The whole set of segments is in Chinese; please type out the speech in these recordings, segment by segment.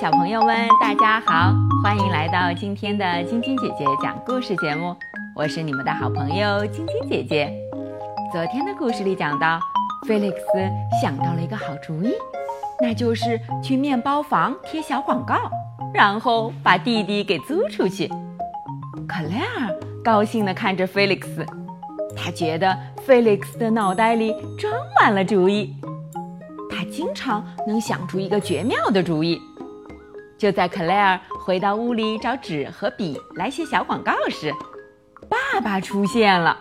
小朋友们，大家好，欢迎来到今天的晶晶姐姐讲故事节目。我是你们的好朋友晶晶姐姐。昨天的故事里讲到，菲利克斯想到了一个好主意，那就是去面包房贴小广告，然后把弟弟给租出去。克莱尔高兴地看着菲利克斯，他觉得菲利克斯的脑袋里装满了主意。他经常能想出一个绝妙的主意。就在克莱尔回到屋里找纸和笔来写小广告时，爸爸出现了。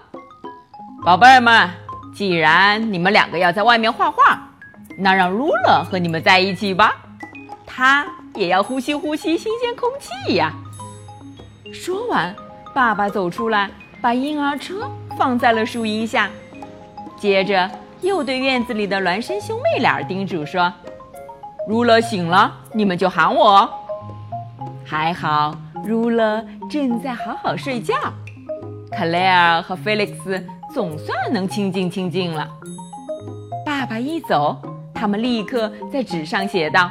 宝贝儿们，既然你们两个要在外面画画，那让露露和你们在一起吧，他也要呼吸呼吸新鲜空气呀。说完，爸爸走出来，把婴儿车放在了树荫下，接着。又对院子里的孪生兄妹俩叮嘱说：“如勒醒了，你们就喊我。”还好，如勒正在好好睡觉。克莱尔和菲利克斯总算能清静清静了。爸爸一走，他们立刻在纸上写道：“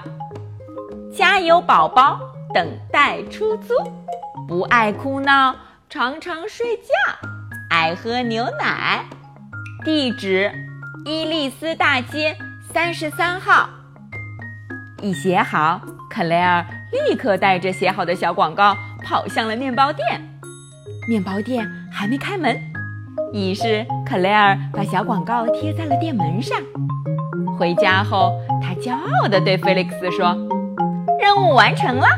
家有宝宝等待出租，不爱哭闹，常常睡觉，爱喝牛奶。地址。”伊利斯大街三十三号。一写好，克莱尔立刻带着写好的小广告跑向了面包店。面包店还没开门，于是克莱尔把小广告贴在了店门上。回家后，他骄傲地对菲利克斯说：“任务完成了。”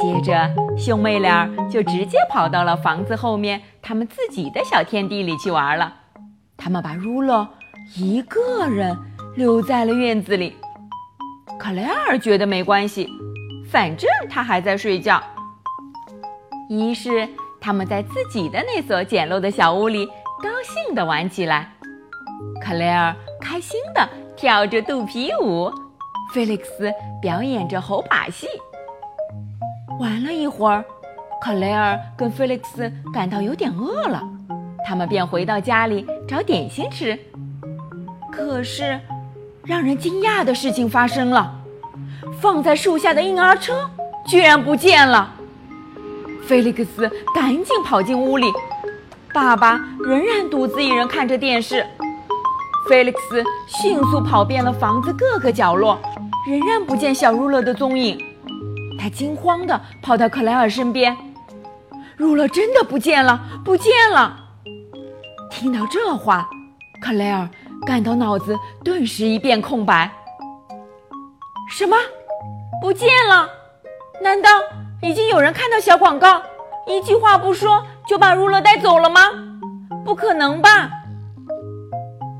接着，兄妹俩就直接跑到了房子后面他们自己的小天地里去玩了。他们把儒勒一个人留在了院子里。克莱尔觉得没关系，反正他还在睡觉。于是他们在自己的那所简陋的小屋里高兴地玩起来。克莱尔开心地跳着肚皮舞，菲利克斯表演着猴把戏。玩了一会儿，克莱尔跟菲利克斯感到有点饿了。他们便回到家里找点心吃。可是，让人惊讶的事情发生了：放在树下的婴儿车居然不见了。菲利克斯赶紧跑进屋里，爸爸仍然独自一人看着电视。菲利克斯迅速跑遍了房子各个角落，仍然不见小儒勒的踪影。他惊慌地跑到克莱尔身边：“儒勒真的不见了，不见了！”听到这话，克莱尔感到脑子顿时一片空白。什么？不见了？难道已经有人看到小广告，一句话不说就把儒勒带走了吗？不可能吧！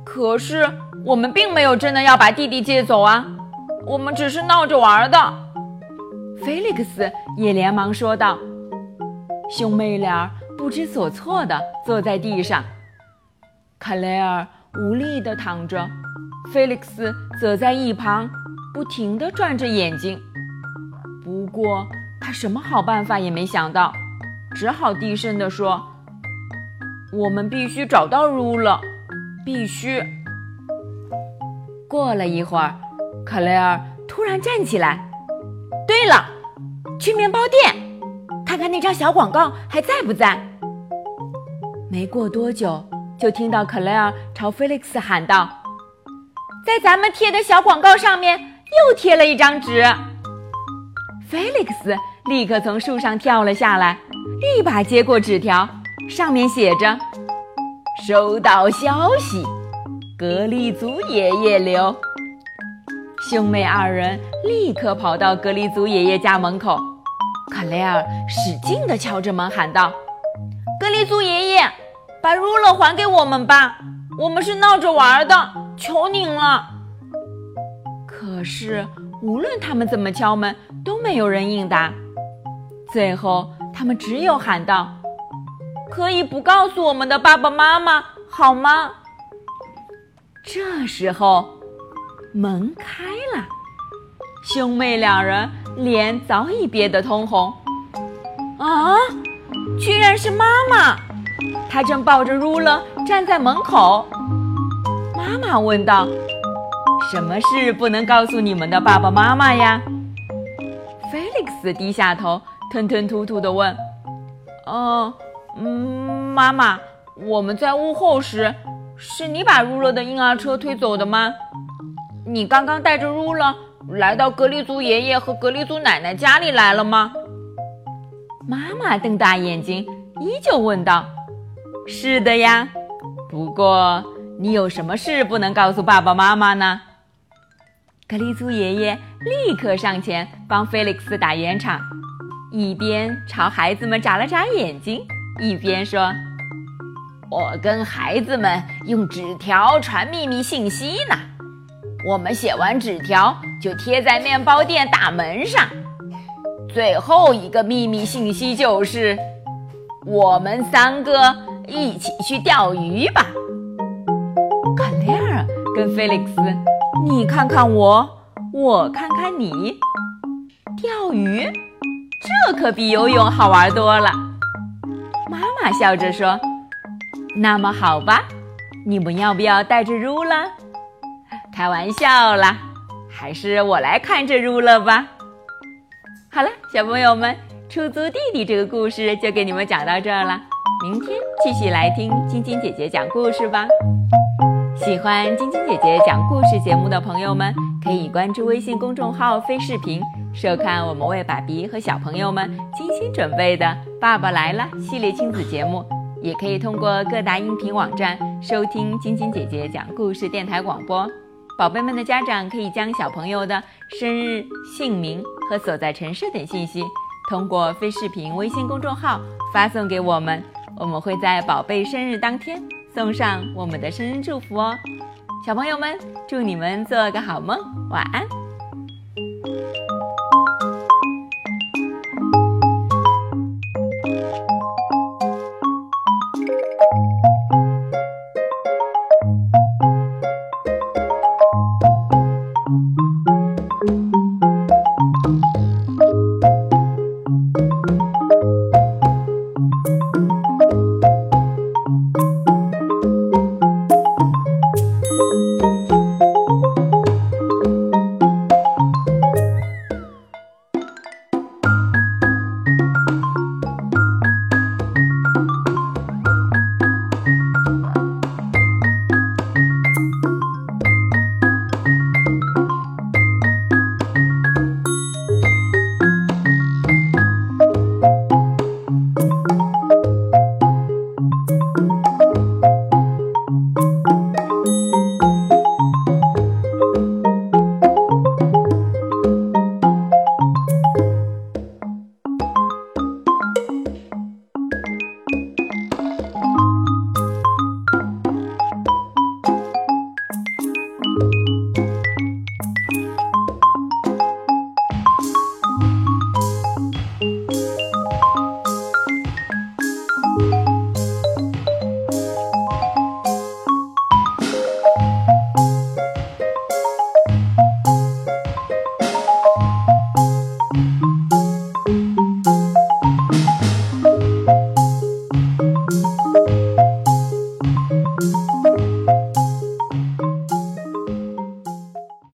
可是我们并没有真的要把弟弟接走啊，我们只是闹着玩的。菲利克斯也连忙说道。兄妹俩不知所措地坐在地上。克莱尔无力地躺着，菲利克斯则在一旁不停地转着眼睛。不过他什么好办法也没想到，只好低声地说：“我们必须找到如了，必须。”过了一会儿，克莱尔突然站起来：“对了，去面包店看看那张小广告还在不在。”没过多久。就听到克莱尔朝菲利克斯喊道：“在咱们贴的小广告上面又贴了一张纸。”菲利克斯立刻从树上跳了下来，一把接过纸条，上面写着：“收到消息，格里族爷爷留。”兄妹二人立刻跑到格里族爷爷家门口，克莱尔使劲地敲着门喊道：“格里族爷爷！”把儒勒还给我们吧，我们是闹着玩的，求您了。可是无论他们怎么敲门，都没有人应答。最后，他们只有喊道：“可以不告诉我们的爸爸妈妈好吗？”这时候，门开了，兄妹两人脸早已憋得通红。啊，居然是妈妈！他正抱着儒勒站在门口，妈妈问道：“什么事不能告诉你们的爸爸妈妈呀？”斯低下头，吞吞吐吐地问：“哦，嗯，妈妈，我们在屋后时，是你把 ruler 的婴儿车推走的吗？你刚刚带着 ruler 来到格里族爷爷和格里族奶奶家里来了吗？”妈妈瞪大眼睛，依旧问道：“是的呀，不过你有什么事不能告诉爸爸妈妈呢？”格里苏爷爷立刻上前帮菲利克斯打圆场，一边朝孩子们眨了眨眼睛，一边说：“我跟孩子们用纸条传秘密信息呢。我们写完纸条就贴在面包店大门上。最后一个秘密信息就是，我们三个一起去钓鱼吧。”卡莱尔跟菲利克斯。你看看我，我看看你，钓鱼，这可比游泳好玩多了。妈妈笑着说：“那么好吧，你们要不要带着如乐？开玩笑啦，还是我来看着如乐吧。”好了，小朋友们，出租弟弟这个故事就给你们讲到这儿了。明天继续来听晶晶姐姐讲故事吧。喜欢晶晶姐姐讲故事节目的朋友们，可以关注微信公众号“飞视频”，收看我们为爸比和小朋友们精心准备的《爸爸来了》系列亲子节目。也可以通过各大音频网站收听晶晶姐姐讲故事电台广播。宝贝们的家长可以将小朋友的生日、姓名和所在城市等信息，通过飞视频微信公众号发送给我们，我们会在宝贝生日当天。送上我们的生日祝福哦，小朋友们，祝你们做个好梦，晚安。